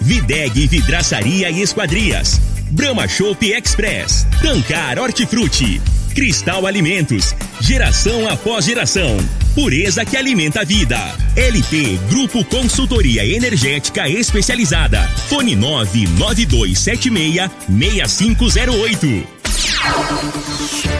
Videg Vidraçaria e Esquadrias. Brahma Shop Express. Tancar Hortifruti. Cristal Alimentos. Geração após geração. Pureza que alimenta a vida. LT Grupo Consultoria Energética Especializada. Fone 99276 6508.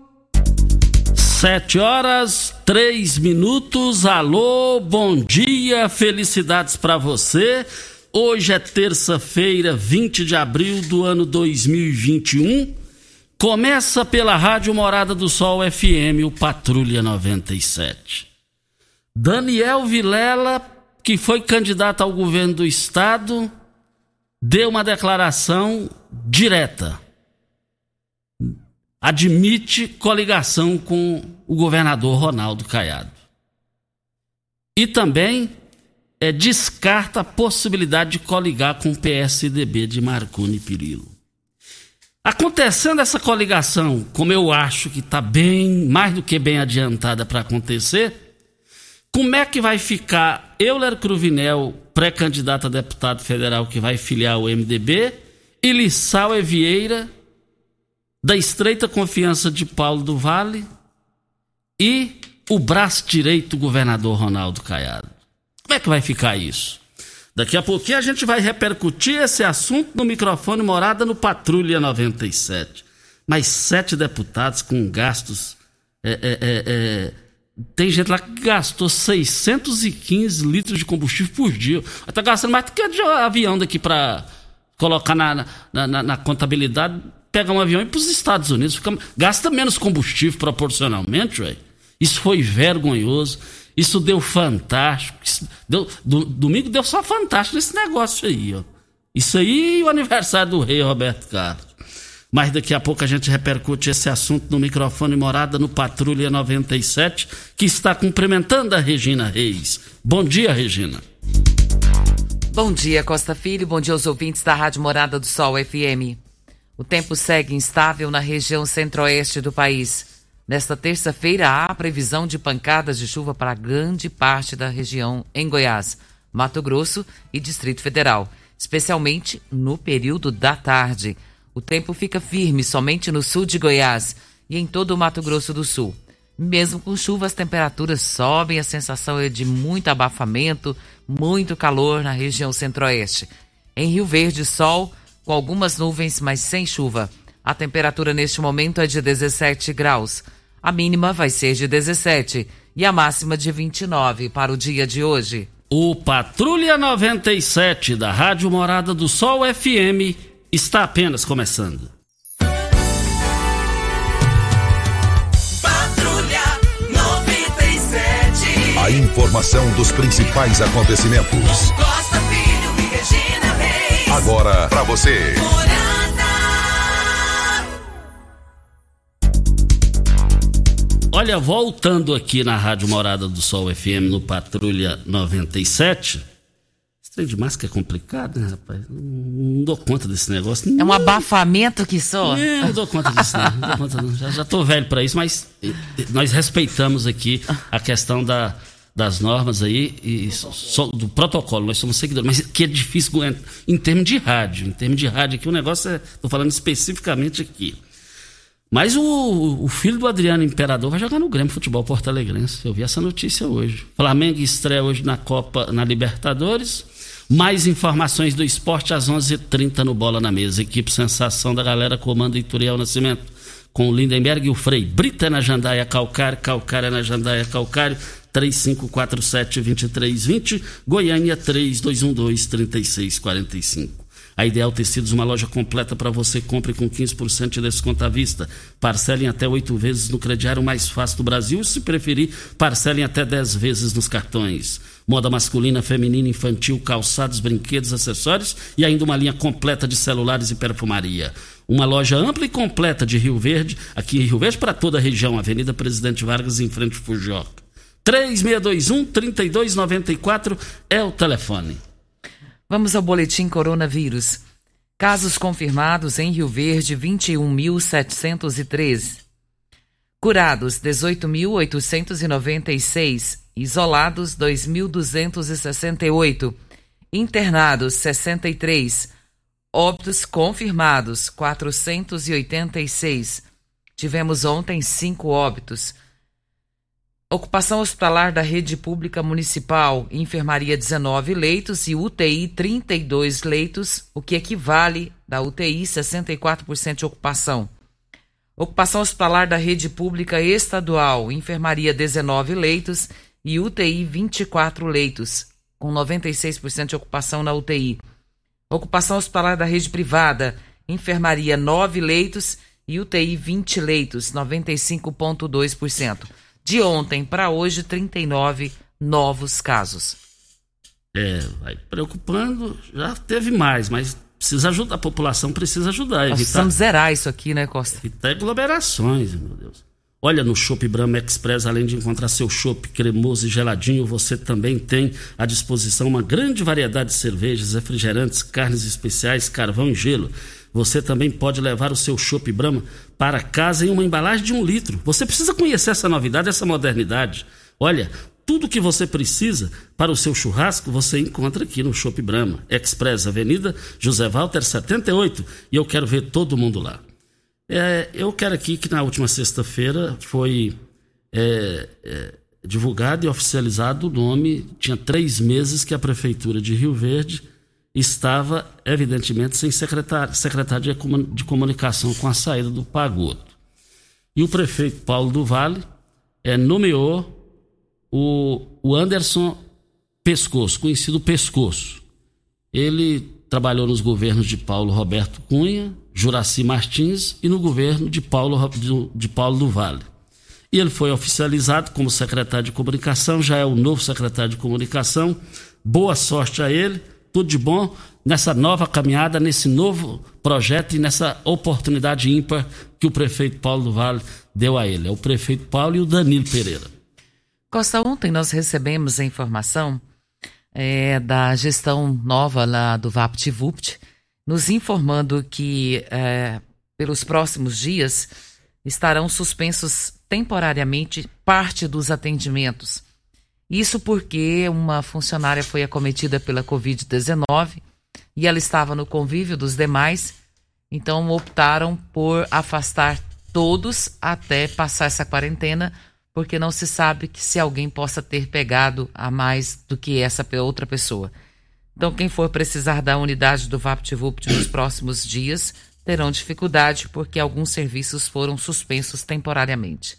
Sete horas, três minutos. Alô, bom dia, felicidades para você. Hoje é terça-feira, 20 de abril do ano 2021. Começa pela Rádio Morada do Sol FM, o Patrulha 97. Daniel Vilela, que foi candidato ao governo do estado, deu uma declaração direta admite coligação com o governador Ronaldo Caiado. E também é, descarta a possibilidade de coligar com o PSDB de Marconi Perillo. Acontecendo essa coligação, como eu acho que está bem, mais do que bem adiantada para acontecer, como é que vai ficar Euler Cruvinel, pré-candidato a deputado federal que vai filiar o MDB, e Lissau Vieira, da estreita confiança de Paulo do Vale e o braço direito do governador Ronaldo Caiado. Como é que vai ficar isso? Daqui a pouquinho a gente vai repercutir esse assunto no microfone Morada no Patrulha 97. Mais sete deputados com gastos. É, é, é, é tem gente lá que gastou 615 litros de combustível por dia. Está gastando mais do que de avião daqui para colocar na, na, na, na contabilidade pega um avião e para os Estados Unidos, fica, gasta menos combustível proporcionalmente, ué. Isso foi vergonhoso. Isso deu fantástico. Isso deu, do, domingo deu só fantástico nesse negócio aí, ó. Isso aí o aniversário do rei Roberto Carlos. Mas daqui a pouco a gente repercute esse assunto no microfone morada no Patrulha 97, que está cumprimentando a Regina Reis. Bom dia, Regina. Bom dia, Costa Filho. Bom dia aos ouvintes da Rádio Morada do Sol FM. O tempo segue instável na região centro-oeste do país. Nesta terça-feira, há previsão de pancadas de chuva para grande parte da região em Goiás, Mato Grosso e Distrito Federal, especialmente no período da tarde. O tempo fica firme somente no sul de Goiás e em todo o Mato Grosso do Sul. Mesmo com chuva, as temperaturas sobem, a sensação é de muito abafamento, muito calor na região centro-oeste. Em Rio Verde, sol com algumas nuvens, mas sem chuva. A temperatura neste momento é de 17 graus. A mínima vai ser de 17 e a máxima de 29 para o dia de hoje. O Patrulha 97 da Rádio Morada do Sol FM está apenas começando. Patrulha 97. A informação dos principais acontecimentos. Agora para você. Olha, voltando aqui na Rádio Morada do Sol FM no Patrulha 97, Trem de máscara é complicado, né, rapaz? Não dou conta desse negócio. É um abafamento que só. É, não dou conta disso, não. não dou conta, não. Já, já tô velho para isso, mas nós respeitamos aqui a questão da, das normas aí e do protocolo. Nós somos seguidores, mas que é difícil em termos de rádio. Em termos de rádio aqui, o negócio é. Tô falando especificamente aqui. Mas o, o, filho do Adriano Imperador vai jogar no Grêmio Futebol Porto Alegrense. Eu vi essa notícia hoje. Flamengo estreia hoje na Copa, na Libertadores. Mais informações do esporte às 11:30 h 30 no Bola na Mesa. Equipe Sensação da Galera comanda Ituriel Nascimento. Com o Lindenberg e o Frei. Brita na Jandaia Calcário, Calcário na Jandaia Calcário. 3547-2320. Goiânia 3212-3645. A Ideal Tecidos, uma loja completa para você. Compre com 15% de desconto à vista. Parcelem até oito vezes no crediário mais fácil do Brasil. Se preferir, parcelem até 10 vezes nos cartões. Moda masculina, feminina, infantil, calçados, brinquedos, acessórios e ainda uma linha completa de celulares e perfumaria. Uma loja ampla e completa de Rio Verde, aqui em Rio Verde, para toda a região. Avenida Presidente Vargas, em frente ao Fujoca. 3621-3294 é o telefone. Vamos ao boletim coronavírus. Casos confirmados em Rio Verde, 21.713. Curados, 18.896. Isolados, 2.268. Internados, 63. Óbitos confirmados, 486. Tivemos ontem cinco óbitos. Ocupação hospitalar da rede pública municipal, enfermaria 19 leitos e UTI 32 leitos, o que equivale da UTI 64% de ocupação. Ocupação hospitalar da rede pública estadual, enfermaria 19 leitos e UTI 24 leitos, com 96% de ocupação na UTI. Ocupação hospitalar da rede privada, enfermaria 9 leitos e UTI 20 leitos, 95,2% de ontem para hoje, 39 novos casos. É, vai preocupando, já teve mais, mas precisa ajudar, a população precisa ajudar. Nós precisamos zerar isso aqui, né, Costa? Evitar aglomerações, meu Deus. Olha, no Shop Brahma Express, além de encontrar seu chopp cremoso e geladinho, você também tem à disposição uma grande variedade de cervejas, refrigerantes, carnes especiais, carvão e gelo. Você também pode levar o seu chopp Brahma para casa em uma embalagem de um litro. Você precisa conhecer essa novidade, essa modernidade. Olha, tudo que você precisa para o seu churrasco você encontra aqui no Shop Brahma, Express Avenida José Walter 78. E eu quero ver todo mundo lá. É, eu quero aqui que na última sexta-feira foi é, é, divulgado e oficializado o nome. Tinha três meses que a Prefeitura de Rio Verde estava, evidentemente, sem secretário, secretário de comunicação com a saída do Pagoto. E o prefeito Paulo do Vale é, nomeou o, o Anderson Pescoço, conhecido Pescoço. Ele trabalhou nos governos de Paulo Roberto Cunha, Juraci Martins e no governo de Paulo, de Paulo do Vale. E ele foi oficializado como secretário de comunicação, já é o novo secretário de comunicação. Boa sorte a ele tudo de bom nessa nova caminhada, nesse novo projeto e nessa oportunidade ímpar que o prefeito Paulo do Vale deu a ele. É o prefeito Paulo e o Danilo Pereira. Costa, ontem nós recebemos a informação é, da gestão nova lá do VaptVupt, nos informando que é, pelos próximos dias estarão suspensos temporariamente parte dos atendimentos isso porque uma funcionária foi acometida pela Covid-19 e ela estava no convívio dos demais, então optaram por afastar todos até passar essa quarentena, porque não se sabe que se alguém possa ter pegado a mais do que essa outra pessoa. Então, quem for precisar da unidade do VaptVupt nos próximos dias terão dificuldade porque alguns serviços foram suspensos temporariamente.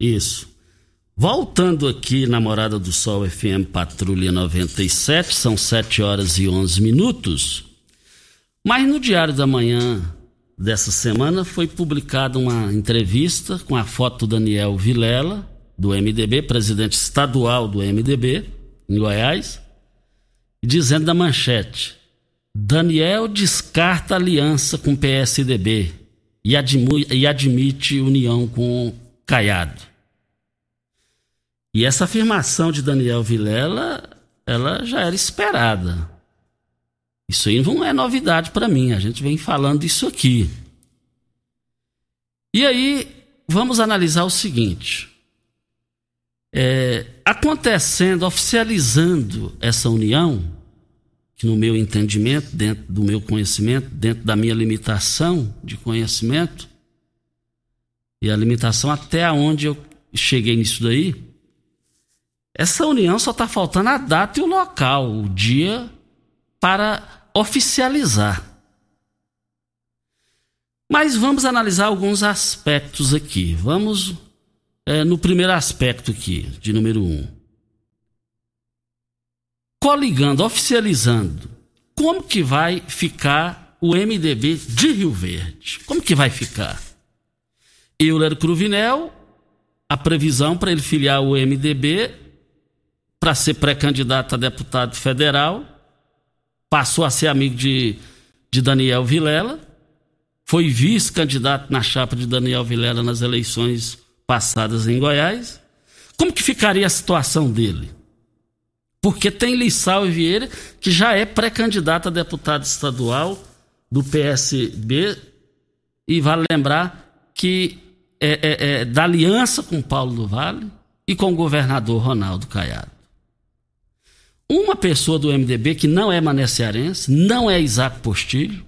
Isso. Voltando aqui na Morada do Sol FM Patrulha 97, são 7 horas e 11 minutos. Mas no Diário da Manhã dessa semana foi publicada uma entrevista com a foto do Daniel Vilela, do MDB, presidente estadual do MDB, em Goiás, dizendo da manchete: Daniel descarta aliança com PSDB e admite união com Caiado. E essa afirmação de Daniel Vilela ela já era esperada. Isso aí não é novidade para mim, a gente vem falando isso aqui. E aí, vamos analisar o seguinte: é, acontecendo, oficializando essa união, que no meu entendimento, dentro do meu conhecimento, dentro da minha limitação de conhecimento, e a limitação até onde eu cheguei nisso daí, essa união só está faltando a data e o local, o dia para oficializar. Mas vamos analisar alguns aspectos aqui. Vamos é, no primeiro aspecto aqui, de número um. Coligando, oficializando, como que vai ficar o MDB de Rio Verde? Como que vai ficar? Euler Cruvinel, a previsão para ele filiar o MDB para ser pré-candidato a deputado federal, passou a ser amigo de, de Daniel Vilela, foi vice-candidato na chapa de Daniel Vilela nas eleições passadas em Goiás. Como que ficaria a situação dele? Porque tem Lissau Vieira, que já é pré-candidato a deputado estadual do PSB, e vale lembrar que é, é, é da aliança com Paulo do Vale e com o governador Ronaldo Caiado. Uma pessoa do MDB que não é manecearense, não é Isaac Postilho,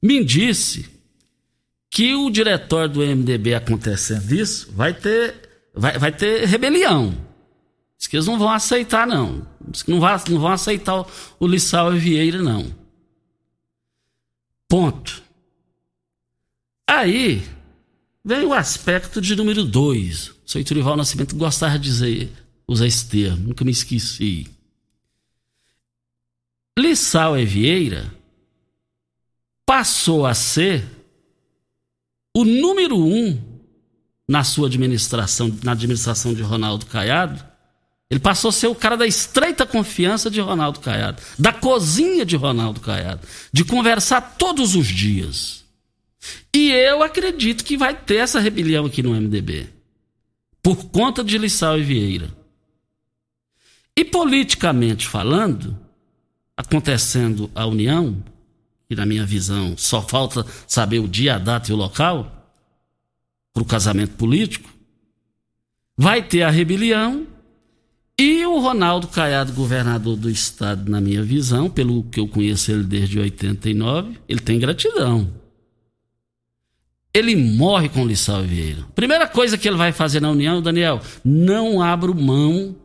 me disse que o diretor do MDB acontecendo isso, vai ter, vai, vai ter rebelião. Diz que eles não vão aceitar, não. Diz que não, não vão aceitar o, o Lissau e Vieira, não. Ponto. Aí vem o aspecto de número dois. O senhor Turival Nascimento gostava de dizer, usar esse termo, nunca me esqueci. Lissau e Vieira passou a ser o número um na sua administração, na administração de Ronaldo Caiado, ele passou a ser o cara da estreita confiança de Ronaldo Caiado, da cozinha de Ronaldo Caiado, de conversar todos os dias. E eu acredito que vai ter essa rebelião aqui no MDB, por conta de Lissau e Vieira. E politicamente falando, acontecendo a união, e na minha visão só falta saber o dia, a data e o local para o casamento político, vai ter a rebelião e o Ronaldo Caiado, governador do estado, na minha visão, pelo que eu conheço ele desde 89, ele tem gratidão. Ele morre com o Lissau Vieira. Primeira coisa que ele vai fazer na União, Daniel, não abro mão.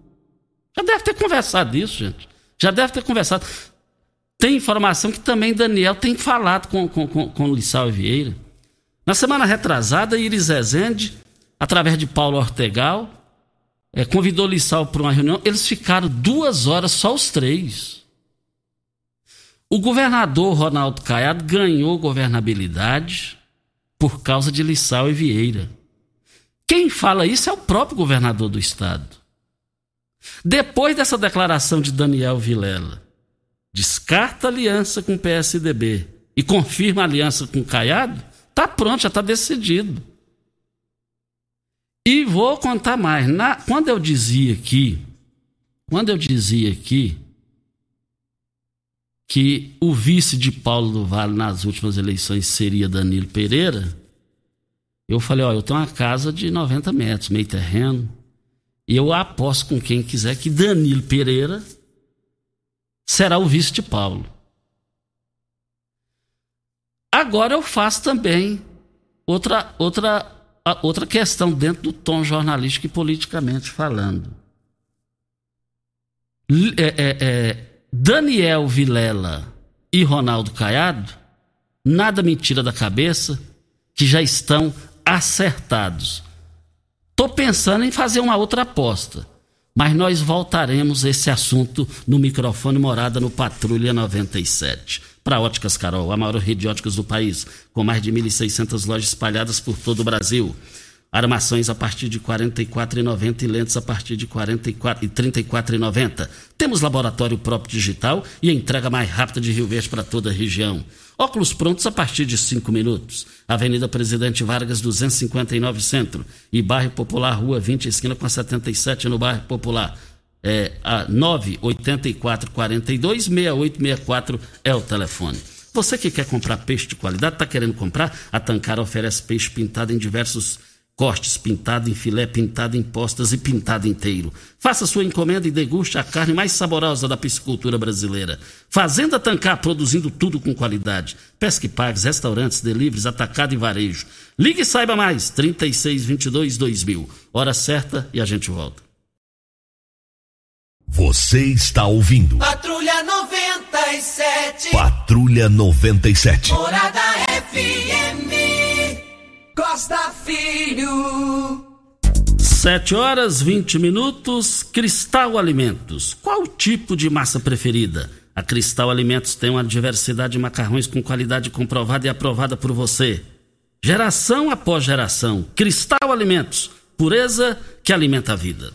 Já deve ter conversado isso, gente. Já deve ter conversado. Tem informação que também Daniel tem falado com, com, com, com Lissau Vieira. Na semana retrasada, Iris Rezende, através de Paulo Ortegal, é, convidou Lissau para uma reunião. Eles ficaram duas horas, só os três. O governador Ronaldo Caiado ganhou governabilidade por causa de Lissau e Vieira. Quem fala isso é o próprio governador do estado. Depois dessa declaração de Daniel Vilela, descarta a aliança com o PSDB e confirma a aliança com o Caiado, tá pronto, já está decidido. E vou contar mais. Na, quando eu dizia aqui, quando eu dizia aqui que o vice de Paulo do Vale nas últimas eleições seria Danilo Pereira, eu falei, ó, eu tenho uma casa de 90 metros, meio terreno, eu aposto com quem quiser que Danilo Pereira será o vice de Paulo. Agora eu faço também outra, outra, outra questão dentro do tom jornalístico e politicamente falando. É, é, é, Daniel Vilela e Ronaldo Caiado, nada me tira da cabeça que já estão acertados. Estou pensando em fazer uma outra aposta. Mas nós voltaremos a esse assunto no microfone Morada no Patrulha 97. Para Óticas Carol, a maior rede de óticas do país, com mais de 1.600 lojas espalhadas por todo o Brasil. Armações a partir de R$ 44,90 e lentes a partir de R$ 34,90. Temos laboratório próprio digital e entrega mais rápida de Rio Verde para toda a região. Óculos prontos a partir de 5 minutos. Avenida Presidente Vargas, 259 Centro. E Bairro Popular, Rua 20, esquina com a 77 no Bairro Popular. É, a 984 42 6864 é o telefone. Você que quer comprar peixe de qualidade, está querendo comprar? A Tancar oferece peixe pintado em diversos cortes, pintado em filé, pintado em postas e pintado inteiro. Faça sua encomenda e deguste a carne mais saborosa da piscicultura brasileira. Fazenda Tancar, produzindo tudo com qualidade. Pesque pagues, restaurantes, deliveries, atacado e varejo. Ligue e saiba mais, 3622-2000. Hora certa e a gente volta. Você está ouvindo Patrulha 97. Patrulha 97. Morada FM. Costa Filho. 7 horas 20 minutos. Cristal Alimentos. Qual o tipo de massa preferida? A Cristal Alimentos tem uma diversidade de macarrões com qualidade comprovada e aprovada por você. Geração após geração. Cristal Alimentos. Pureza que alimenta a vida.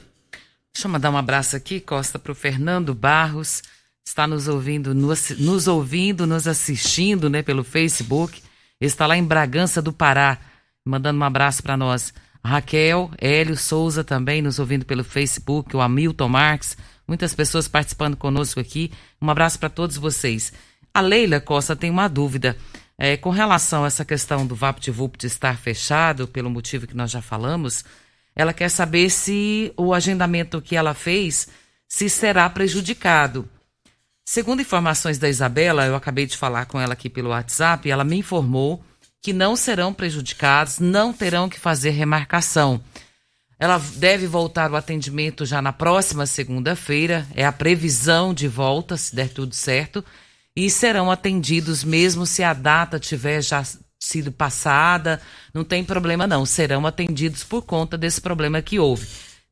Deixa eu mandar um abraço aqui, Costa, para o Fernando Barros. Está nos ouvindo, nos, nos ouvindo, nos assistindo né, pelo Facebook. Está lá em Bragança do Pará, mandando um abraço para nós. Raquel, Hélio Souza também nos ouvindo pelo Facebook, o Hamilton Marques, muitas pessoas participando conosco aqui. Um abraço para todos vocês. A Leila Costa tem uma dúvida. É, com relação a essa questão do VaptVupt estar fechado, pelo motivo que nós já falamos, ela quer saber se o agendamento que ela fez se será prejudicado. Segundo informações da Isabela, eu acabei de falar com ela aqui pelo WhatsApp, ela me informou que não serão prejudicados, não terão que fazer remarcação. Ela deve voltar ao atendimento já na próxima segunda-feira, é a previsão de volta, se der tudo certo, e serão atendidos mesmo se a data tiver já sido passada, não tem problema não, serão atendidos por conta desse problema que houve.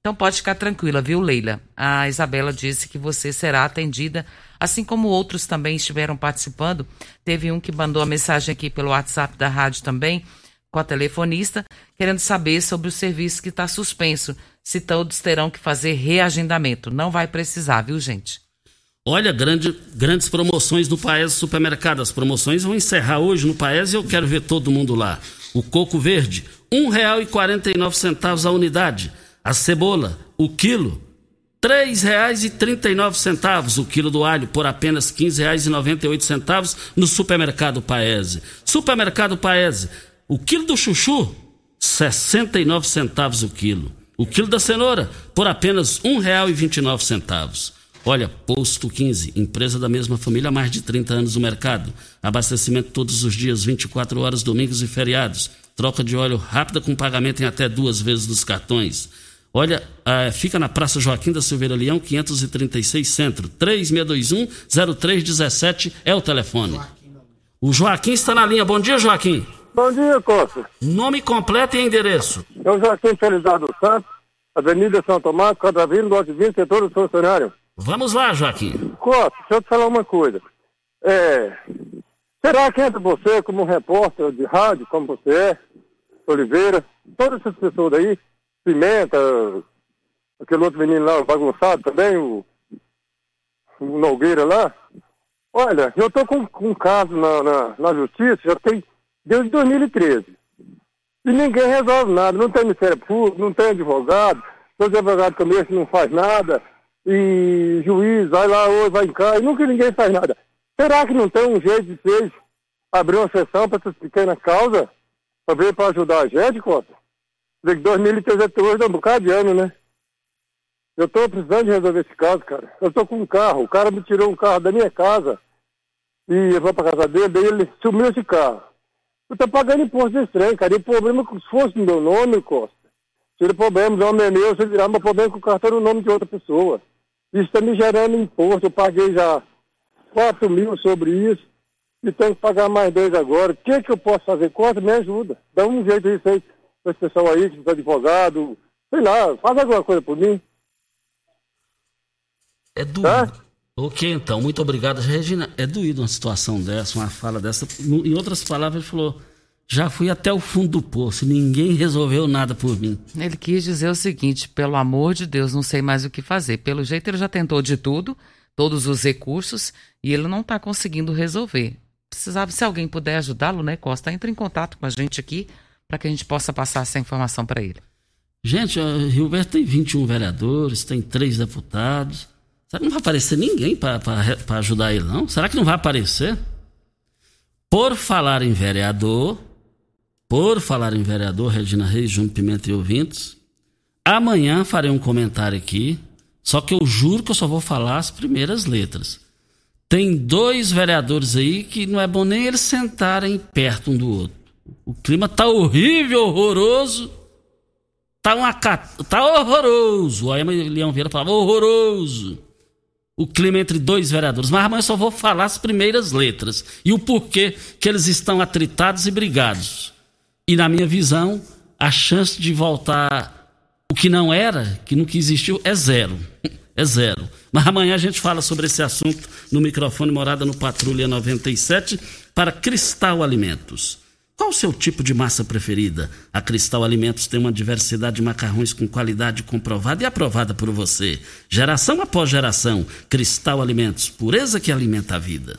Então pode ficar tranquila, viu, Leila? A Isabela disse que você será atendida, assim como outros também estiveram participando. Teve um que mandou a mensagem aqui pelo WhatsApp da rádio também, com a telefonista, querendo saber sobre o serviço que está suspenso, se todos terão que fazer reagendamento. Não vai precisar, viu, gente? Olha, grande, grandes promoções do Paes Supermercado. As promoções vão encerrar hoje no Paes e eu quero ver todo mundo lá. O coco verde, R$ 1,49 a unidade. A cebola, o quilo, R$ 3,39 o quilo do alho por apenas R$ 15,98 no Supermercado Paese. Supermercado Paese, o quilo do chuchu, R$ 69 centavos o quilo. O quilo da cenoura por apenas R$ 1,29. Olha, Posto 15, empresa da mesma família há mais de 30 anos no mercado. Abastecimento todos os dias, 24 horas, domingos e feriados. Troca de óleo rápida com pagamento em até duas vezes dos cartões. Olha, ah, fica na Praça Joaquim da Silveira Leão, 536 Centro. 3621-0317 é o telefone. O Joaquim está na linha. Bom dia, Joaquim. Bom dia, Costa. Nome completo e endereço. Eu Joaquim Felizardo Santos, Avenida São Tomás, Quadravino, lote 20, setor do funcionário. Vamos lá, Joaquim. Costa, deixa eu te falar uma coisa. É, será que entra você como um repórter de rádio, como você é, Oliveira, todas essas pessoas aí, Pimenta, aquele outro menino lá, bagunçado também, o, o Nogueira lá. Olha, eu tô com, com um caso na, na, na justiça, já tem desde 2013. E ninguém resolve nada, não tem Ministério Público, não tem advogado, os advogados também não faz nada, e juiz vai lá hoje, vai em casa, e nunca ninguém faz nada. Será que não tem um jeito de vocês abrir uma sessão para essas pequenas causas, para ver para ajudar a gente, Costa? De 2013 hoje é um bocado de ano, né? Eu estou precisando de resolver esse caso, cara. Eu estou com um carro, o cara me tirou um carro da minha casa e eu vou para casa dele, daí ele sumiu esse carro. Eu estou pagando imposto trem, cara. E o problema é se fosse no meu nome, Costa, seria problema, o nome é meu, se virar meu problema é que o carro está no nome de outra pessoa. Isso está me gerando imposto, eu paguei já 4 mil sobre isso e tenho que pagar mais dois agora. O que, que eu posso fazer? Costa, me ajuda. Dá um jeito disso aí, esse pessoal aí, que é advogado, sei lá, faz alguma coisa por mim. É doído. Tá? Ok, então, muito obrigado. Regina, é doído uma situação dessa, uma fala dessa. Em outras palavras, ele falou: já fui até o fundo do poço, ninguém resolveu nada por mim. Ele quis dizer o seguinte: pelo amor de Deus, não sei mais o que fazer. Pelo jeito, ele já tentou de tudo, todos os recursos, e ele não está conseguindo resolver. Precisava, se alguém puder ajudá-lo, né, Costa? Entre em contato com a gente aqui para que a gente possa passar essa informação para ele. Gente, Rio Verde tem 21 vereadores, tem três deputados. Será que não vai aparecer ninguém para ajudar ele, não? Será que não vai aparecer? Por falar em vereador, por falar em vereador, Regina Reis, Júnior Pimenta e ouvintes, amanhã farei um comentário aqui, só que eu juro que eu só vou falar as primeiras letras. Tem dois vereadores aí que não é bom nem eles sentarem perto um do outro. O clima tá horrível, horroroso. Tá, uma, tá horroroso. O Aema Leão Vieira falava horroroso. O clima entre dois vereadores. Mas amanhã eu só vou falar as primeiras letras. E o porquê que eles estão atritados e brigados. E na minha visão, a chance de voltar o que não era, que nunca existiu, é zero. É zero. Mas amanhã a gente fala sobre esse assunto no microfone Morada no Patrulha 97 para Cristal Alimentos. Qual o seu tipo de massa preferida? A Cristal Alimentos tem uma diversidade de macarrões com qualidade comprovada e aprovada por você. Geração após geração, Cristal Alimentos, pureza que alimenta a vida.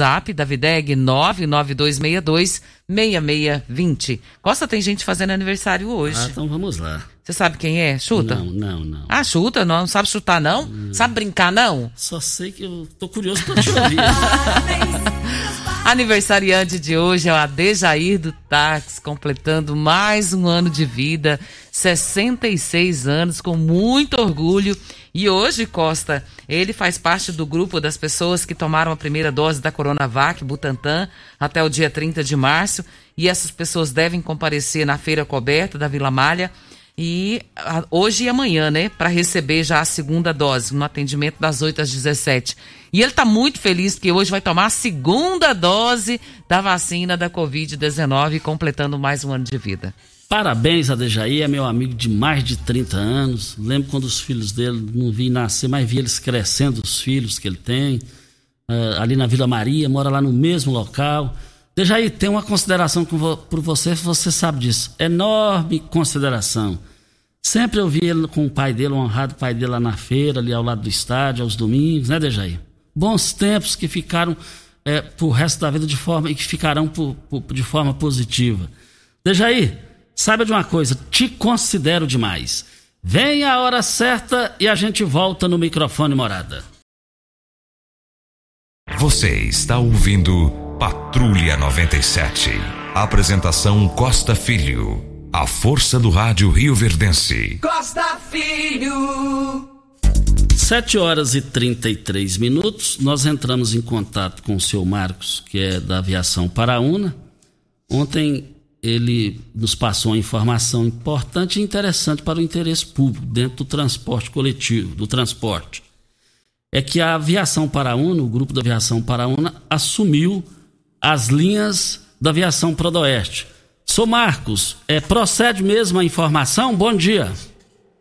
da Videg, 99262 6620. Costa, tem gente fazendo aniversário hoje. Ah, então vamos lá. Você sabe quem é? Chuta? Não, não, não. Ah, chuta? Não, não sabe chutar, não? Hum. Sabe brincar, não? Só sei que eu tô curioso pra te ouvir. Aniversariante de hoje é o Adejair do Táxi, completando mais um ano de vida, 66 anos, com muito orgulho. E hoje, Costa, ele faz parte do grupo das pessoas que tomaram a primeira dose da Coronavac Butantan até o dia 30 de março. E essas pessoas devem comparecer na feira coberta da Vila Malha e a, hoje e amanhã, né, para receber já a segunda dose, no atendimento das 8 às 17. E ele está muito feliz porque hoje vai tomar a segunda dose da vacina da Covid-19, completando mais um ano de vida. Parabéns a Dejaí, é meu amigo de mais de 30 anos. Lembro quando os filhos dele não vi nascer, mas vi eles crescendo, os filhos que ele tem. Uh, ali na Vila Maria, mora lá no mesmo local. Dejaí, tem uma consideração por você, você sabe disso. Enorme consideração. Sempre eu vi ele com o pai dele, o honrado pai dele lá na feira, ali ao lado do estádio, aos domingos, né, Dejaí? Bons tempos que ficaram é, pro resto da vida de forma e que ficarão por, por, de forma positiva. Dejaí, saiba de uma coisa, te considero demais. Vem a hora certa e a gente volta no microfone morada. Você está ouvindo Patrulha 97. Apresentação Costa Filho. A força do rádio Rio Verdense. Costa Filho. 7 horas e 33 minutos. Nós entramos em contato com o seu Marcos, que é da aviação Paraúna. Ontem ele nos passou uma informação importante e interessante para o interesse público dentro do transporte coletivo, do transporte. É que a aviação Paraúna, o grupo da aviação Paraúna, assumiu as linhas da aviação Prodoeste Sou Marcos, é, procede mesmo a informação? Bom dia.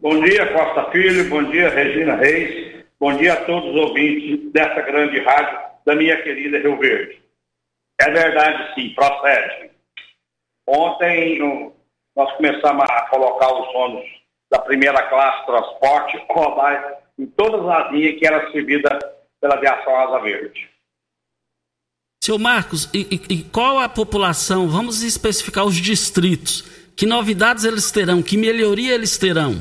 Bom dia, Costa Filho, bom dia, Regina Reis, bom dia a todos os ouvintes dessa grande rádio da minha querida Rio Verde. É verdade, sim, procede. Ontem nós começamos a colocar os ônibus da primeira classe transporte rodar em todas as linhas que eram servidas pela aviação Asa Verde. Seu Marcos, e, e, qual a população? Vamos especificar os distritos. Que novidades eles terão? Que melhoria eles terão?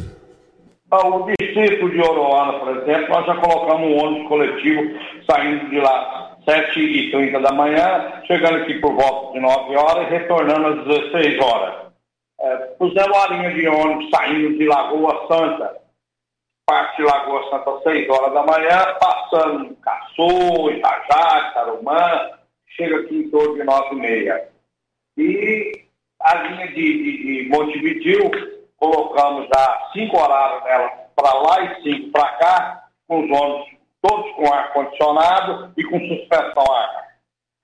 O distrito de Oroana, por exemplo, nós já colocamos um ônibus coletivo saindo de lá 7h30 da manhã, chegando aqui por volta de 9 horas e retornando às 16 horas. É, pusemos a linha de ônibus saindo de Lagoa Santa, parte de Lagoa Santa às 6 horas da manhã, passando Caçô, Itajá, Tarumã, chega aqui em torno de 9 e meia. E a linha de, de, de Montevidil, colocamos já cinco horários nela para lá e cinco para cá, com os ônibus todos com ar-condicionado e com suspensão a ar.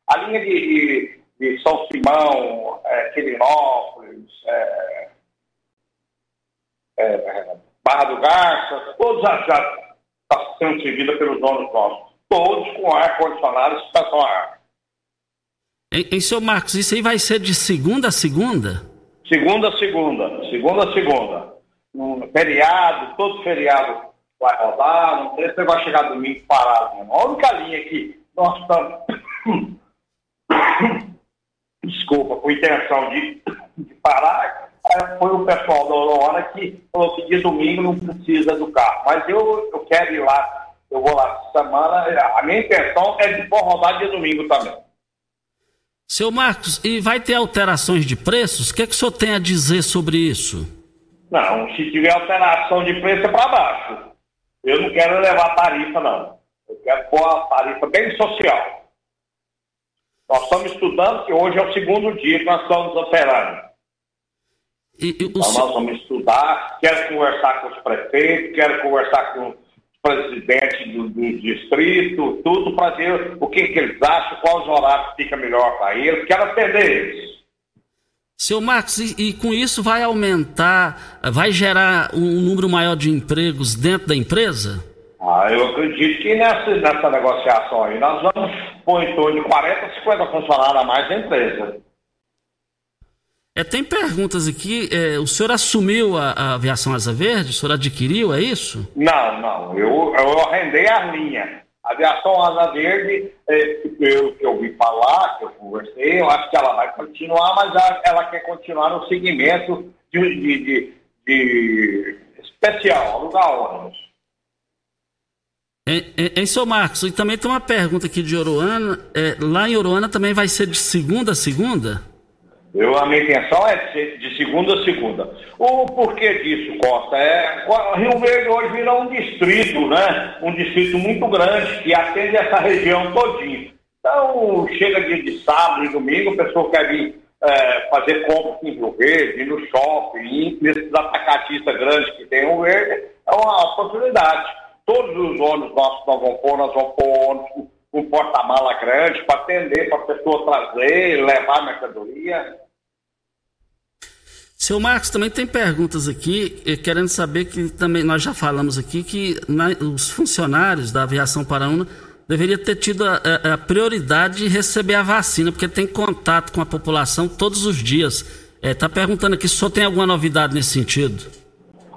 A linha de, de, de São Simão, é, Quirinópolis, é, é, Barra do Garça, todos já estão sendo servidos pelos donos nossos. Todos com ar-condicionado e estação a ar. Em, em seu Marcos, isso aí vai ser de segunda a segunda? Segunda a segunda, segunda a segunda. Um feriado, todo feriado vai rodar, não sei se vai chegar domingo parado. Não. A única linha que nós estamos, desculpa, com intenção de, de parar, é, foi o pessoal da Aurora que falou que de domingo não precisa do carro. Mas eu, eu quero ir lá, eu vou lá essa semana, a minha intenção é de for rodar de domingo também. Seu Marcos, e vai ter alterações de preços? O que, é que o senhor tem a dizer sobre isso? Não, se tiver alteração de preço é para baixo. Eu não quero levar tarifa, não. Eu quero pôr a tarifa bem social. Nós estamos estudando, que hoje é o segundo dia que nós estamos operando. E, e então, nós vamos estudar, quero conversar com os prefeitos, quero conversar com os presidentes do, do distrito, tudo para ver o que, que eles acham, quais horários fica melhor para eles, quero atender eles. Seu Marcos, e, e, com isso vai aumentar, vai gerar um número maior de empregos dentro da empresa? Ah, eu acredito que nessa, nessa negociação aí nós vamos pôr em torno de 40, 50 funcionários a mais da empresa. É, tem perguntas aqui. É, o senhor assumiu a, a, aviação Asa Verde? O senhor adquiriu, é isso? Não, não. Eu, eu arrendei a linha. A aviação Asa Verde, é, pelo que eu ouvi falar, que eu conversei, eu acho que ela vai continuar, mas ela, ela quer continuar no segmento de, de, de, de especial, alugar ônibus. Em, em, em seu Marcos, e também tem uma pergunta aqui de Oroana. É, lá em Oroana também vai ser de segunda a segunda? Eu, a minha intenção é de, de segunda a segunda. O porquê disso, Costa? É, Rio Verde hoje virou um distrito, né? Um distrito muito grande que atende essa região todinha. Então, chega dia de sábado e domingo, a pessoa quer vir é, fazer compras em Rio Verde, ir no shopping, nesses atacatistas grandes que tem Rio Verde, é uma oportunidade. Todos os ônibus nossos nós vamos pôr, nós vamos pôr ônibus com porta-mala grande para atender, para a pessoa trazer, levar mercadoria. Seu Marcos, também tem perguntas aqui, eh, querendo saber que também nós já falamos aqui que na, os funcionários da aviação paraúna deveriam ter tido a, a, prioridade de receber a vacina, porque tem contato com a população todos os dias. Está eh, é, perguntando aqui se só tem alguma novidade nesse sentido.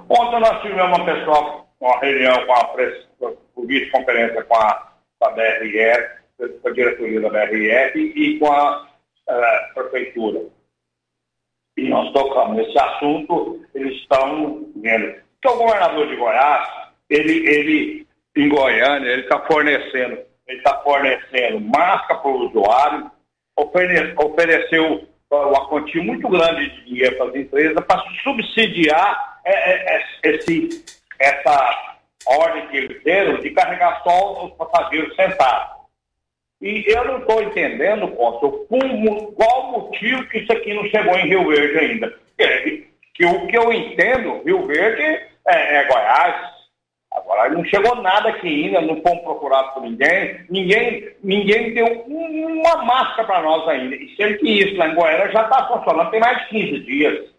Ontem nós tivemos uma pessoa, uma reunião com a, com a vice-conferência com a, com a BRF, com a diretoria da BRF e com a, eh, prefeitura e nós tocamos nesse assunto, eles estão vendo. Que o governador de Goiás, ele, ele em Goiânia, ele está fornecendo, ele está fornecendo máscara para o usuário, ofere, ofereceu uma quantia muito grande de dinheiro para as empresas para subsidiar é, é, é, esse, essa ordem que eles deram de carregar só os passageiros sentados. E eu não estou entendendo, Costa, qual o motivo que isso aqui não chegou em Rio Verde ainda. Que, que o que eu entendo, Rio Verde é, é Goiás. Agora não chegou nada aqui ainda, não fomos procurados por ninguém, ninguém, ninguém deu uma máscara para nós ainda. E sendo que isso lá em Goiás já está funcionando, tem mais de 15 dias.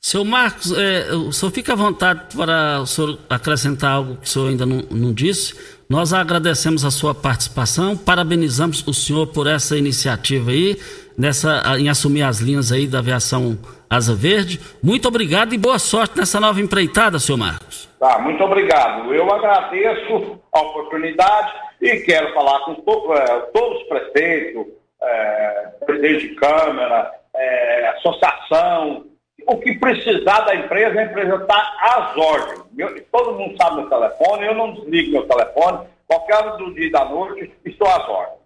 Seu Marcos, é, o senhor fica à vontade para o senhor acrescentar algo que o senhor ainda não, não disse. Nós agradecemos a sua participação, parabenizamos o senhor por essa iniciativa aí, nessa, em assumir as linhas aí da aviação Asa Verde. Muito obrigado e boa sorte nessa nova empreitada, senhor Marcos. Tá, muito obrigado. Eu agradeço a oportunidade e quero falar com to, é, todos os prefeitos, é, presidente de Câmara, é, associação, o que precisar da empresa, a empresa está às ordens. Meu, todo mundo sabe meu telefone, eu não desligo meu telefone. Qualquer hora do dia e da noite, estou às ordens.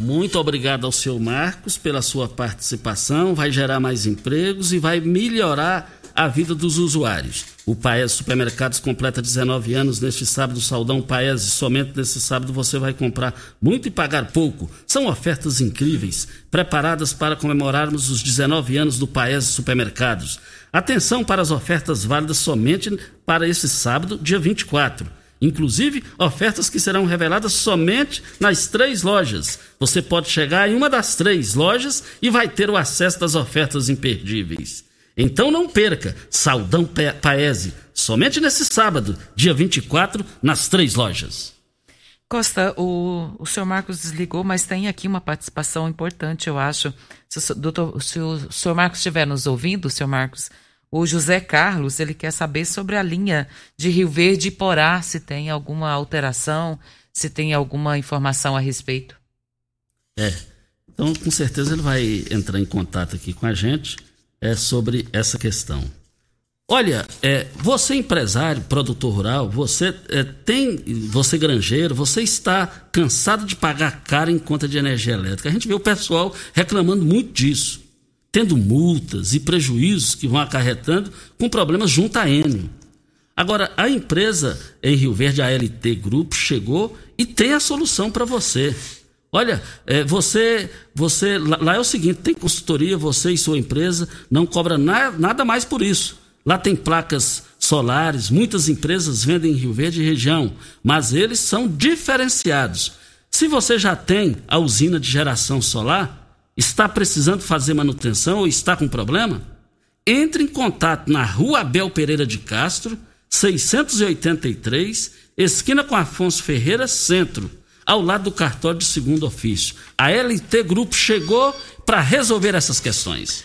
Muito obrigado ao seu Marcos pela sua participação. Vai gerar mais empregos e vai melhorar a vida dos usuários. O Paes Supermercados completa 19 anos neste sábado, Saudão Paes. Somente nesse sábado você vai comprar muito e pagar pouco. São ofertas incríveis, preparadas para comemorarmos os 19 anos do Paes Supermercados. Atenção para as ofertas válidas somente para esse sábado, dia 24. Inclusive, ofertas que serão reveladas somente nas três lojas. Você pode chegar em uma das três lojas e vai ter o acesso das ofertas imperdíveis. Então não perca, Saldão Paese, somente nesse sábado, dia 24, nas três lojas. Costa, o, o senhor Marcos desligou, mas tem aqui uma participação importante, eu acho. Se, o, doutor, se o senhor Marcos estiver nos ouvindo, senhor Marcos, o José Carlos, ele quer saber sobre a linha de Rio Verde e Porá, se tem alguma alteração, se tem alguma informação a respeito. É, então com certeza ele vai entrar em contato aqui com a gente é, sobre essa questão. Olha, é, você empresário, produtor rural, você é, tem, você granjeiro, você está cansado de pagar caro em conta de energia elétrica. A gente vê o pessoal reclamando muito disso, tendo multas e prejuízos que vão acarretando com problemas junto à Enio. Agora, a empresa em Rio Verde, a LT Grupo, chegou e tem a solução para você. Olha, é, você, você lá, é o seguinte, tem consultoria, você e sua empresa não cobra na, nada mais por isso. Lá tem placas solares, muitas empresas vendem em Rio Verde e região, mas eles são diferenciados. Se você já tem a usina de geração solar, está precisando fazer manutenção ou está com problema, entre em contato na Rua Abel Pereira de Castro, 683, esquina com Afonso Ferreira, Centro ao lado do cartório de segundo ofício. A LT Grupo chegou para resolver essas questões.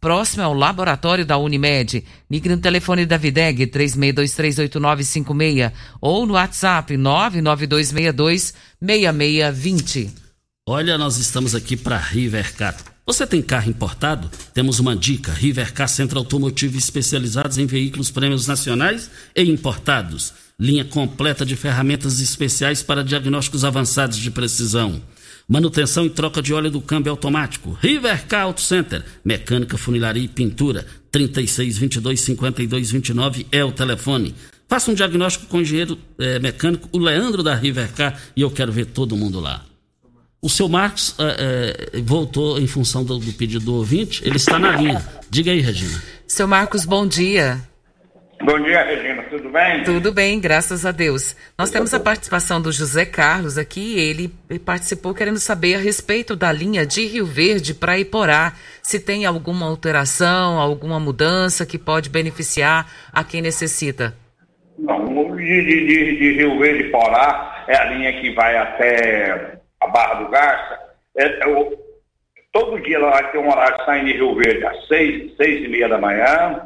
próximo ao laboratório da Unimed. Ligue no telefone da Videg 36238956 ou no WhatsApp 992626620. Olha, nós estamos aqui para Rivercar. Você tem carro importado? Temos uma dica: Rivercar Centro Automotivo especializados em veículos prêmios nacionais e importados. Linha completa de ferramentas especiais para diagnósticos avançados de precisão. Manutenção e troca de óleo do câmbio automático. Rivercar Auto Center. Mecânica, funilaria e pintura. 3622-5229 é o telefone. Faça um diagnóstico com o engenheiro é, mecânico, o Leandro da Rivercar, e eu quero ver todo mundo lá. O seu Marcos é, é, voltou em função do, do, pedido do ouvinte, ele está na linha. Diga aí, Regina. Seu Marcos, bom dia. Bom dia, Regina, tudo bem? Tudo bem, graças a Deus. Nós temos a participação do José Carlos aqui, ele participou querendo saber a respeito da linha de Rio Verde para Iporá, se tem alguma alteração, alguma mudança que pode beneficiar a quem necessita. Não, de, de, de Rio Verde Iporá é a linha que vai até a Barra do Garça, é, é, todo dia ela vai ter um horário saindo de Rio Verde às seis, seis e meia da manhã,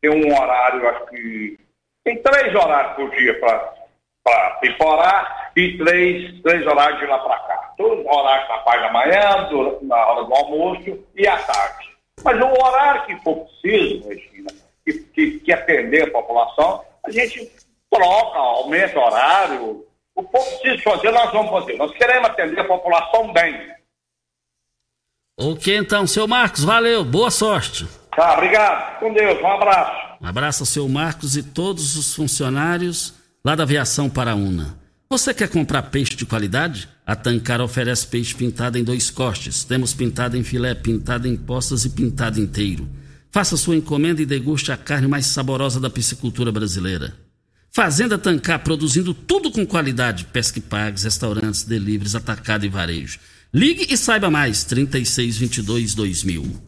tem um horário, acho que tem três horários por dia para Piporá e três, três horários de lá para cá. Todos os horários na parte da manhã, do, na hora do almoço e à tarde. Mas o horário que for preciso, Regina, que, que, que atender a população, a gente troca, aumenta o horário, o povo precisa fazer, nós vamos fazer. Nós queremos atender a população bem. Ok, então, seu Marcos, valeu, boa sorte. Tá, obrigado. Com Deus, um abraço. Um abraço ao seu Marcos e todos os funcionários lá da Aviação Paraúna. Você quer comprar peixe de qualidade? A Tancar oferece peixe pintado em dois cortes. Temos pintado em filé, pintado em postas e pintado inteiro. Faça sua encomenda e deguste a carne mais saborosa da piscicultura brasileira. Fazenda Tancar, produzindo tudo com qualidade. Pesque pagues, restaurantes, deliveries, atacado e varejo. Ligue e saiba mais. 3622 2000.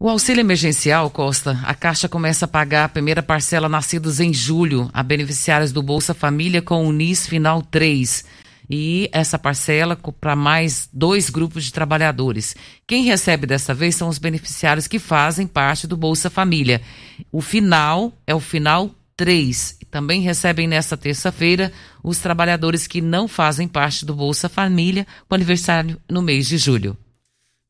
O auxílio emergencial, Costa, a Caixa começa a pagar a primeira parcela nascidos em julho a beneficiários do Bolsa Família com o NIS Final 3. E essa parcela para mais dois grupos de trabalhadores. Quem recebe dessa vez são os beneficiários que fazem parte do Bolsa Família. O final é o final 3. Também recebem nesta terça-feira os trabalhadores que não fazem parte do Bolsa Família com aniversário no mês de julho.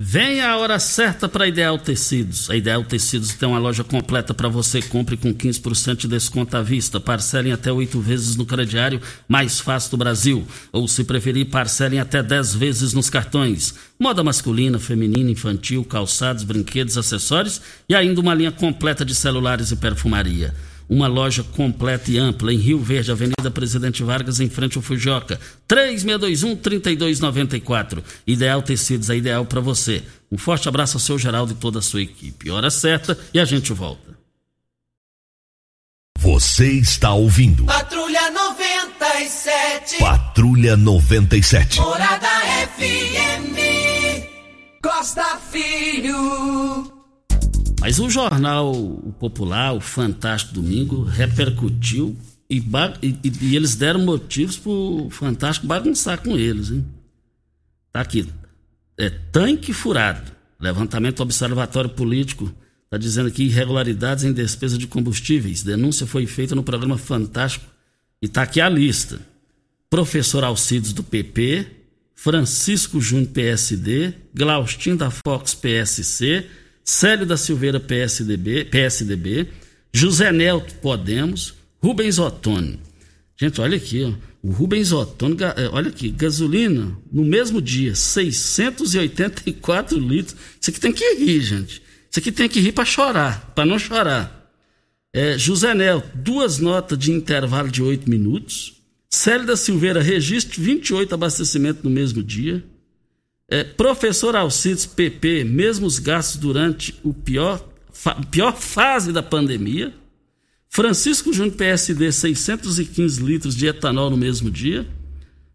Vem a hora certa para Ideal Tecidos. A Ideal Tecidos tem uma loja completa para você. Compre com 15% de desconto à vista. Parcelem até oito vezes no crediário mais fácil do Brasil. Ou, se preferir, parcelem até 10 vezes nos cartões. Moda masculina, feminina, infantil, calçados, brinquedos, acessórios e ainda uma linha completa de celulares e perfumaria. Uma loja completa e ampla em Rio Verde, Avenida Presidente Vargas, em frente ao Fujoca. 3621-3294. Ideal Tecidos, é ideal para você. Um forte abraço ao seu Geraldo e toda a sua equipe. Hora certa e a gente volta. Você está ouvindo. Patrulha 97. Patrulha 97. Morada FM. Costa Filho. Mas o jornal o Popular, o Fantástico Domingo, repercutiu e, e, e eles deram motivos para o Fantástico bagunçar com eles. Hein? Tá aqui. É tanque furado. Levantamento Observatório Político está dizendo aqui irregularidades em despesa de combustíveis. Denúncia foi feita no programa Fantástico e está aqui a lista. Professor Alcides do PP, Francisco Júnior PSD, Glaustin da Fox PSC, Célio da Silveira, PSDB, PSDB José Nelto, Podemos, Rubens Ottoni. Gente, olha aqui, ó. o Rubens Ottoni, é, olha aqui, gasolina, no mesmo dia, 684 litros. Isso aqui tem que rir, gente. Isso aqui tem que rir para chorar, para não chorar. É, José Nelto, duas notas de intervalo de 8 minutos. Célio da Silveira, registro 28 abastecimentos no mesmo dia. É, professor Alcides PP, mesmos gastos durante o pior, fa, pior fase da pandemia. Francisco Júnior PSD, 615 litros de etanol no mesmo dia.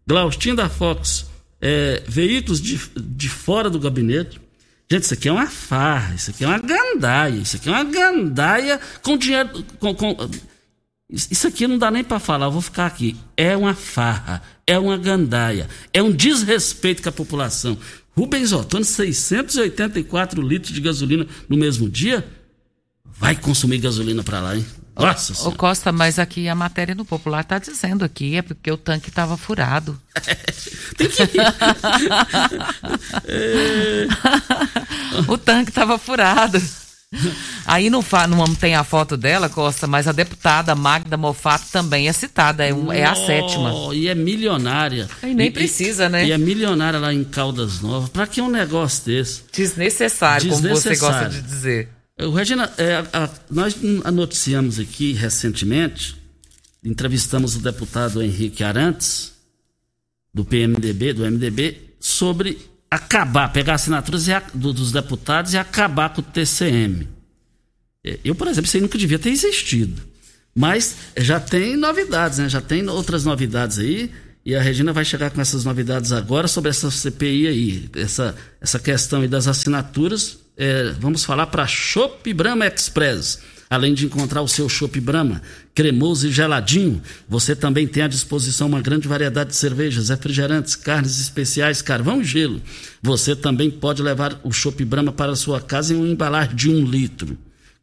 Glaustin da Fox, é, veículos de, de fora do gabinete. Gente, isso aqui é uma farra, isso aqui é uma gandaia, isso aqui é uma gandaia com dinheiro. Com, com, isso aqui não dá nem para falar, eu vou ficar aqui. É uma farra, é uma gandaia, é um desrespeito com a população. Rubens Ottoni, 684 litros de gasolina no mesmo dia? Vai consumir gasolina para lá, hein? Nossa Ô, Costa, mas aqui a matéria no Popular está dizendo aqui, é porque o tanque estava furado. Tem que é... o tanque estava furado. Aí não, não tem a foto dela, Costa, mas a deputada Magda Mofato também é citada, é, um, é a sétima. E é milionária. E nem e, precisa, né? E é milionária lá em Caldas Novas. Pra que um negócio desse? Desnecessário, Desnecessário. como você gosta de dizer. O Regina, é, a, nós noticiamos aqui recentemente, entrevistamos o deputado Henrique Arantes, do PMDB, do MDB, sobre acabar, pegar assinaturas a, do, dos deputados e acabar com o TCM. É, eu, por exemplo, isso aí nunca devia ter existido. Mas já tem novidades, né? Já tem outras novidades aí. E a Regina vai chegar com essas novidades agora sobre essa CPI aí, essa, essa questão aí das assinaturas. É, vamos falar para Shop Brahma Express. Além de encontrar o seu Chopp Brahma, cremoso e geladinho, você também tem à disposição uma grande variedade de cervejas, refrigerantes, carnes especiais, carvão e gelo. Você também pode levar o Chopp Brahma para a sua casa em um embalagem de um litro.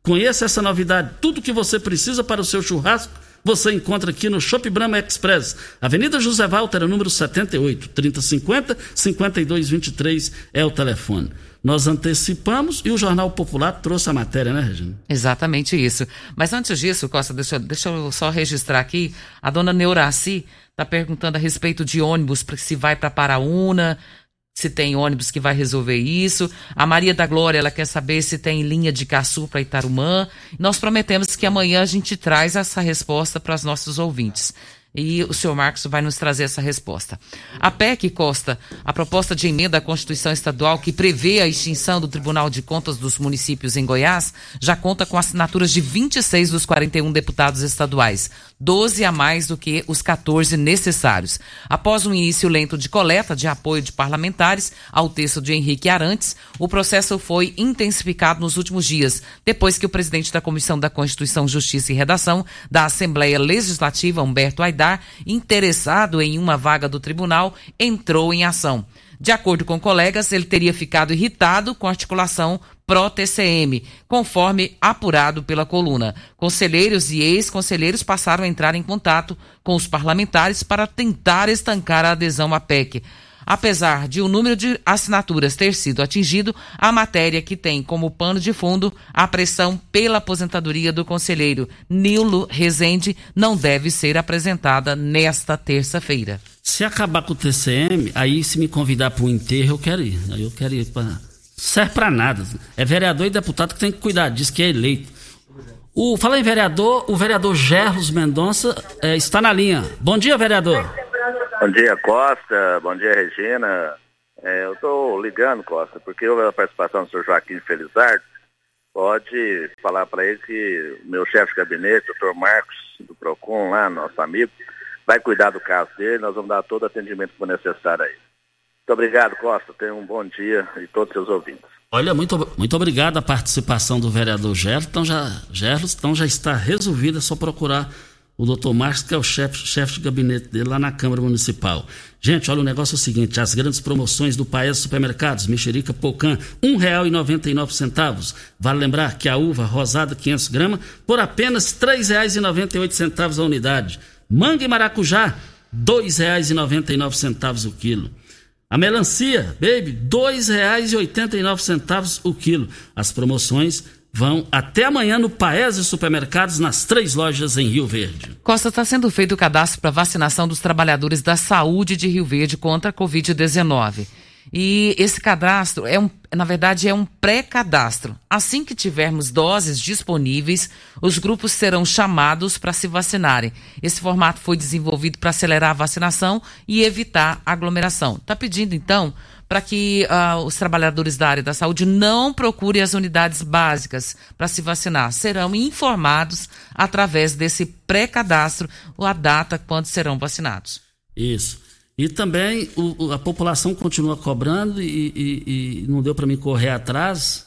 Conheça essa novidade, tudo que você precisa para o seu churrasco você encontra aqui no Shop Brahma Express, Avenida José Walter, número 78, 3050 5223 é o telefone. Nós antecipamos e o Jornal Popular trouxe a matéria, né, Regina? Exatamente isso. Mas antes disso, Costa, deixa, deixa eu só registrar aqui. A dona Neuraci está perguntando a respeito de ônibus, se vai para Paraúna, se tem ônibus que vai resolver isso. A Maria da Glória, ela quer saber se tem linha de Caçu para Itarumã. Nós prometemos que amanhã a gente traz essa resposta para os nossos ouvintes e o senhor Marcos vai nos trazer essa resposta. A PEC, Costa, a proposta de emenda à Constituição Estadual que prevê a extinção do Tribunal de Contas dos municípios em Goiás, já conta com assinaturas de 26 dos 41 deputados estaduais, 12 a mais do que os 14 necessários. Após um início lento de coleta de apoio de parlamentares ao texto de Henrique Arantes, o processo foi intensificado nos últimos dias, depois que o presidente da Comissão da Constituição, Justiça e Redação da Assembleia Legislativa, Humberto Aidar, interessado em uma vaga do tribunal, entrou em ação. De acordo com colegas, ele teria ficado irritado com a articulação pró-TCM, conforme apurado pela coluna. Conselheiros e ex-conselheiros passaram a entrar em contato com os parlamentares para tentar estancar a adesão à PEC. Apesar de o número de assinaturas ter sido atingido, a matéria que tem como pano de fundo a pressão pela aposentadoria do conselheiro Nilo Rezende não deve ser apresentada nesta terça-feira. Se acabar com o TCM, aí se me convidar para o enterro, eu quero ir. Aí eu quero ir para. Serve para nada. É vereador e deputado que tem que cuidar disso, que é eleito. O, fala em vereador, o vereador Gerros Mendonça é, está na linha. Bom dia, vereador. Bom dia, Costa. Bom dia, Regina. É, eu estou ligando, Costa, porque houve a participação do senhor Joaquim Felizardo. Pode falar para ele que o meu chefe de gabinete, o doutor Marcos, do PROCON, lá, nosso amigo, vai cuidar do caso dele. Nós vamos dar todo o atendimento que for necessário aí. Muito obrigado, Costa. Tenha um bom dia e todos os seus ouvintes. Olha, muito, muito obrigado a participação do vereador Gerlos. Então já, então já está resolvido, é só procurar o doutor Marcos, que é o chefe chef de gabinete dele lá na Câmara Municipal. Gente, olha, o negócio é o seguinte, as grandes promoções do Paes Supermercados, mexerica Pocan, R$ 1,99. Vale lembrar que a uva rosada 500 gramas por apenas R$ 3,98 a unidade. Manga e maracujá, R$ 2,99 o quilo. A melancia, baby, R$ 2,89 o quilo. As promoções vão até amanhã no Paese Supermercados, nas três lojas em Rio Verde. Costa, está sendo feito o cadastro para vacinação dos trabalhadores da saúde de Rio Verde contra a Covid-19. E esse cadastro é um, na verdade, é um pré-cadastro. Assim que tivermos doses disponíveis, os grupos serão chamados para se vacinarem. Esse formato foi desenvolvido para acelerar a vacinação e evitar aglomeração. Está pedindo, então, para que uh, os trabalhadores da área da saúde não procurem as unidades básicas para se vacinar. Serão informados através desse pré-cadastro a data quando serão vacinados. Isso. E também o, a população continua cobrando e, e, e não deu para mim correr atrás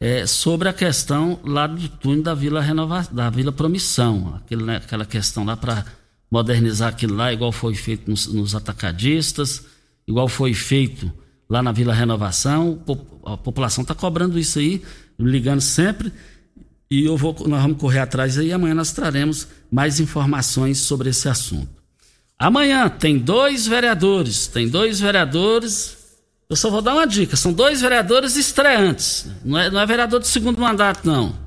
é, sobre a questão lá do túnel da Vila Renova, da Vila Promissão, aquele, né, aquela questão lá para modernizar aquilo lá, igual foi feito nos, nos atacadistas, igual foi feito lá na Vila Renovação. A população está cobrando isso aí, ligando sempre. E eu vou, nós vamos correr atrás aí. Amanhã nós traremos mais informações sobre esse assunto. Amanhã tem dois vereadores. Tem dois vereadores. Eu só vou dar uma dica: são dois vereadores estreantes. Não é, não é vereador de segundo mandato, não.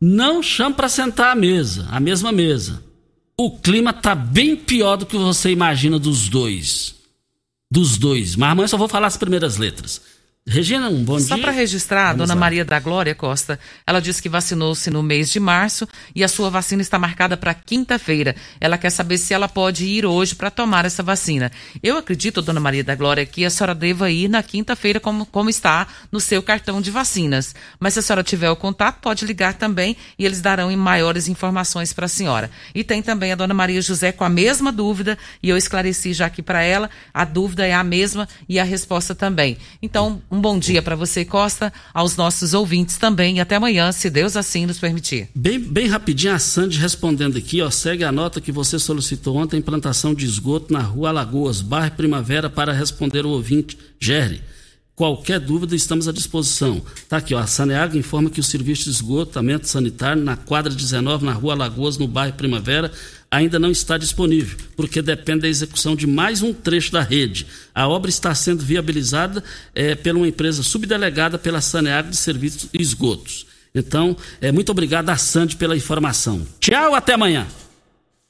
Não chame para sentar à mesa, a mesma mesa. O clima tá bem pior do que você imagina dos dois dos dois. Mas amanhã só vou falar as primeiras letras. Regina, um bom Só dia. para registrar, Vamos Dona lá. Maria da Glória Costa, ela disse que vacinou-se no mês de março e a sua vacina está marcada para quinta-feira. Ela quer saber se ela pode ir hoje para tomar essa vacina. Eu acredito, Dona Maria da Glória, que a senhora deva ir na quinta-feira, como, como está no seu cartão de vacinas. Mas se a senhora tiver o contato, pode ligar também e eles darão em maiores informações para a senhora. E tem também a Dona Maria José com a mesma dúvida e eu esclareci já aqui para ela. A dúvida é a mesma e a resposta também. Então, um bom dia para você, Costa, aos nossos ouvintes também e até amanhã, se Deus assim nos permitir. Bem, bem rapidinho, a Sandy respondendo aqui, ó. Segue a nota que você solicitou ontem, implantação de esgoto na rua Alagoas, bairro Primavera, para responder o ouvinte Gerry. Qualquer dúvida, estamos à disposição. Tá aqui, ó. A Saneago informa que o serviço de esgotamento sanitário na quadra 19, na rua Alagoas, no bairro Primavera, ainda não está disponível, porque depende da execução de mais um trecho da rede. A obra está sendo viabilizada eh, por uma empresa subdelegada pela Saneago de Serviços e Esgotos. Então, é muito obrigado a Sandy pela informação. Tchau, até amanhã.